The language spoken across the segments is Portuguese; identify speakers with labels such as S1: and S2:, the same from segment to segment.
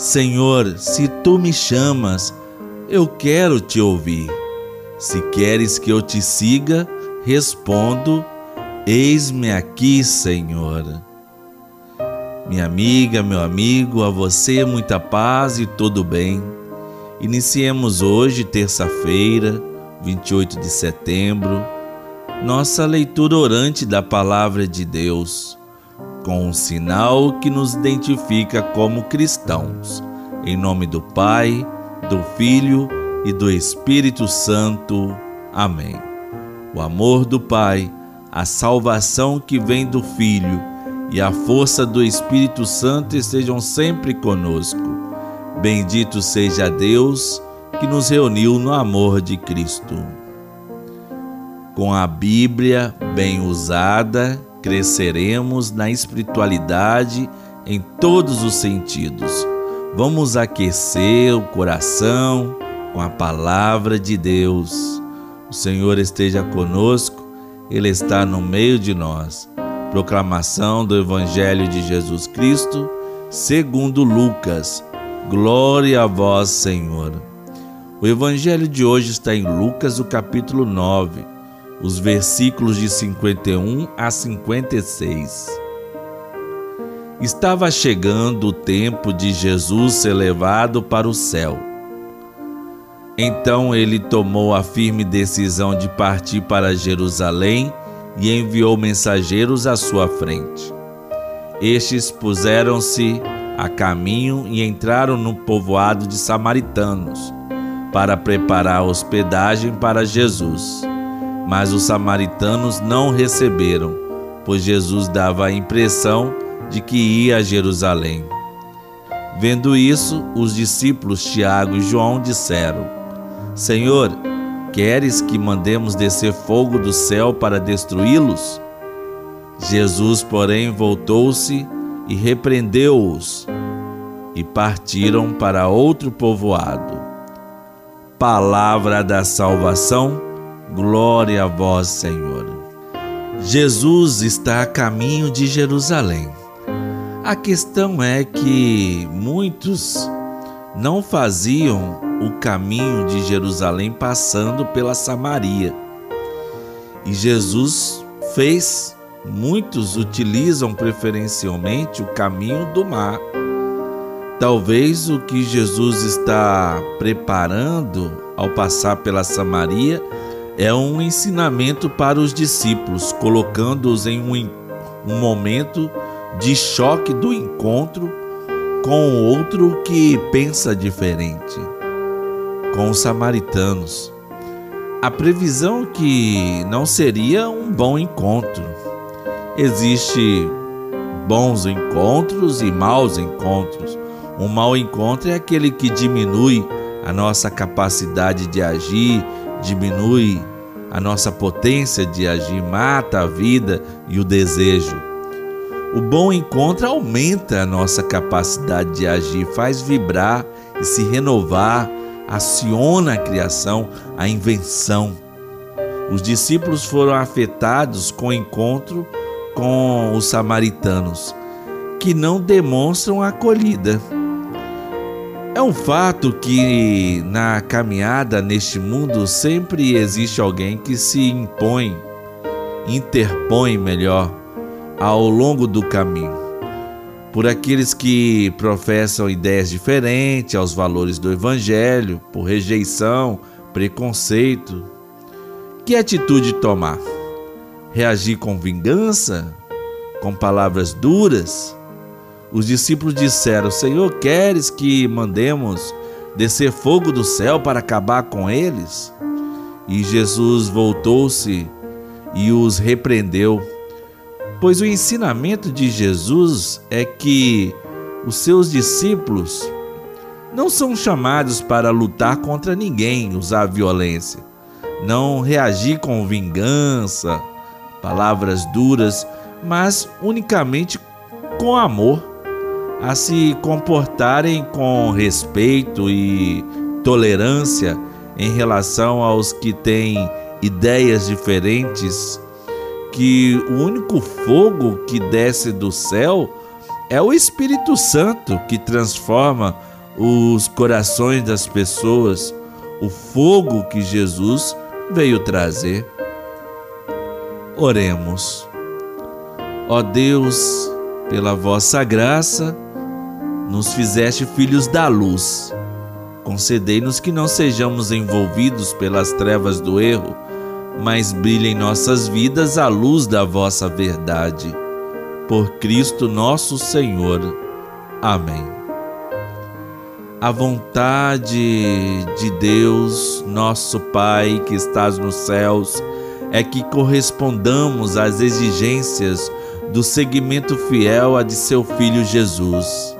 S1: Senhor, se tu me chamas, eu quero te ouvir. Se queres que eu te siga, respondo: Eis-me aqui, Senhor. Minha amiga, meu amigo, a você muita paz e todo bem. Iniciemos hoje, terça-feira, 28 de setembro, nossa leitura orante da Palavra de Deus, com um sinal que nos identifica como cristãos. Em nome do Pai, do Filho e do Espírito Santo. Amém. O amor do Pai, a salvação que vem do Filho e a força do Espírito Santo estejam sempre conosco. Bendito seja Deus que nos reuniu no amor de Cristo. Com a Bíblia bem usada, cresceremos na espiritualidade em todos os sentidos. Vamos aquecer o coração com a palavra de Deus. O Senhor esteja conosco, Ele está no meio de nós. Proclamação do Evangelho de Jesus Cristo, segundo Lucas. Glória a vós, Senhor. O Evangelho de hoje está em Lucas, o capítulo 9, os versículos de 51 a 56. Estava chegando o tempo de Jesus ser levado para o céu. Então ele tomou a firme decisão de partir para Jerusalém e enviou mensageiros à sua frente. Estes puseram-se a caminho e entraram no povoado de samaritanos para preparar hospedagem para Jesus. Mas os samaritanos não receberam, pois Jesus dava a impressão de que ia a Jerusalém. Vendo isso, os discípulos Tiago e João disseram: Senhor, Queres que mandemos descer fogo do céu para destruí-los? Jesus, porém, voltou-se e repreendeu-os, e partiram para outro povoado. Palavra da salvação, glória a vós, Senhor. Jesus está a caminho de Jerusalém. A questão é que muitos não faziam o caminho de Jerusalém passando pela Samaria. E Jesus fez, muitos utilizam preferencialmente o caminho do mar. Talvez o que Jesus está preparando ao passar pela Samaria é um ensinamento para os discípulos, colocando-os em um, um momento de choque do encontro com outro que pensa diferente com os samaritanos. A previsão que não seria um bom encontro. Existe bons encontros e maus encontros. Um mau encontro é aquele que diminui a nossa capacidade de agir, diminui a nossa potência de agir, mata a vida e o desejo. O bom encontro aumenta a nossa capacidade de agir, faz vibrar e se renovar aciona a criação, a invenção. Os discípulos foram afetados com o encontro com os samaritanos, que não demonstram acolhida. É um fato que na caminhada neste mundo sempre existe alguém que se impõe, interpõe melhor, ao longo do caminho por aqueles que professam ideias diferentes aos valores do Evangelho, por rejeição, preconceito. Que atitude tomar? Reagir com vingança? Com palavras duras? Os discípulos disseram: Senhor, queres que mandemos descer fogo do céu para acabar com eles? E Jesus voltou-se e os repreendeu pois o ensinamento de Jesus é que os seus discípulos não são chamados para lutar contra ninguém, usar violência, não reagir com vingança, palavras duras, mas unicamente com amor, a se comportarem com respeito e tolerância em relação aos que têm ideias diferentes que o único fogo que desce do céu É o Espírito Santo que transforma os corações das pessoas, o fogo que Jesus veio trazer. Oremos. Ó Deus, pela vossa graça, nos fizeste filhos da luz. Concedei-nos que não sejamos envolvidos pelas trevas do erro, mas brilhe em nossas vidas a luz da vossa verdade. Por Cristo nosso Senhor. Amém. A vontade de Deus, nosso Pai que estás nos céus, é que correspondamos às exigências do seguimento fiel a de seu Filho Jesus.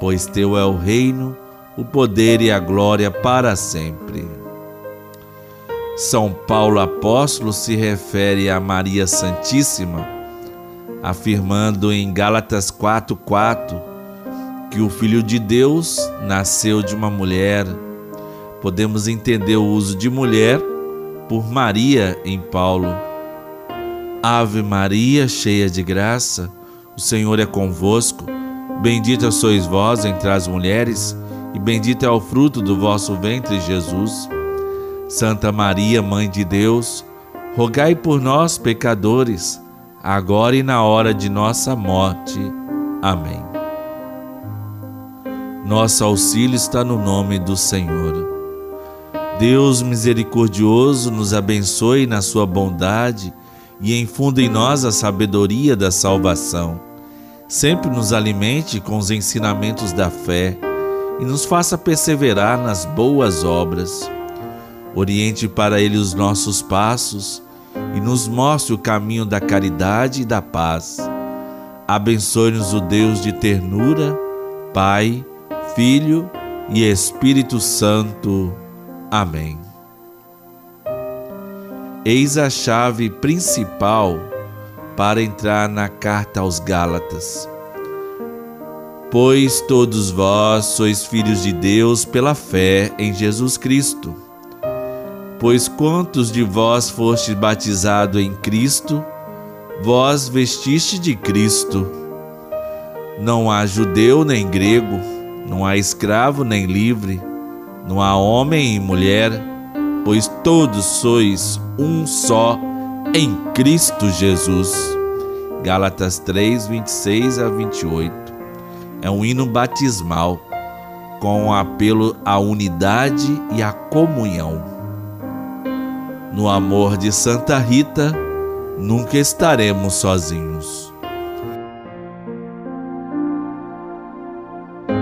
S1: pois teu é o reino, o poder e a glória para sempre. São Paulo apóstolo se refere a Maria Santíssima, afirmando em Gálatas 4:4 que o filho de Deus nasceu de uma mulher. Podemos entender o uso de mulher por Maria em Paulo Ave Maria, cheia de graça, o Senhor é convosco. Bendita sois vós entre as mulheres, e bendito é o fruto do vosso ventre, Jesus. Santa Maria, Mãe de Deus, rogai por nós, pecadores, agora e na hora de nossa morte. Amém. Nosso auxílio está no nome do Senhor. Deus misericordioso nos abençoe na sua bondade e infunda em nós a sabedoria da salvação. Sempre nos alimente com os ensinamentos da fé e nos faça perseverar nas boas obras. Oriente para Ele os nossos passos e nos mostre o caminho da caridade e da paz. Abençoe-nos o Deus de ternura, Pai, Filho e Espírito Santo. Amém. Eis a chave principal para entrar na carta aos Gálatas. Pois todos vós sois filhos de Deus pela fé em Jesus Cristo. Pois quantos de vós fostes batizados em Cristo, vós vestiste de Cristo. Não há judeu nem grego, não há escravo nem livre, não há homem e mulher pois todos sois um só em Cristo Jesus. Gálatas 3, 26 a 28. É um hino batismal com um apelo à unidade e à comunhão. No amor de Santa Rita, nunca estaremos sozinhos.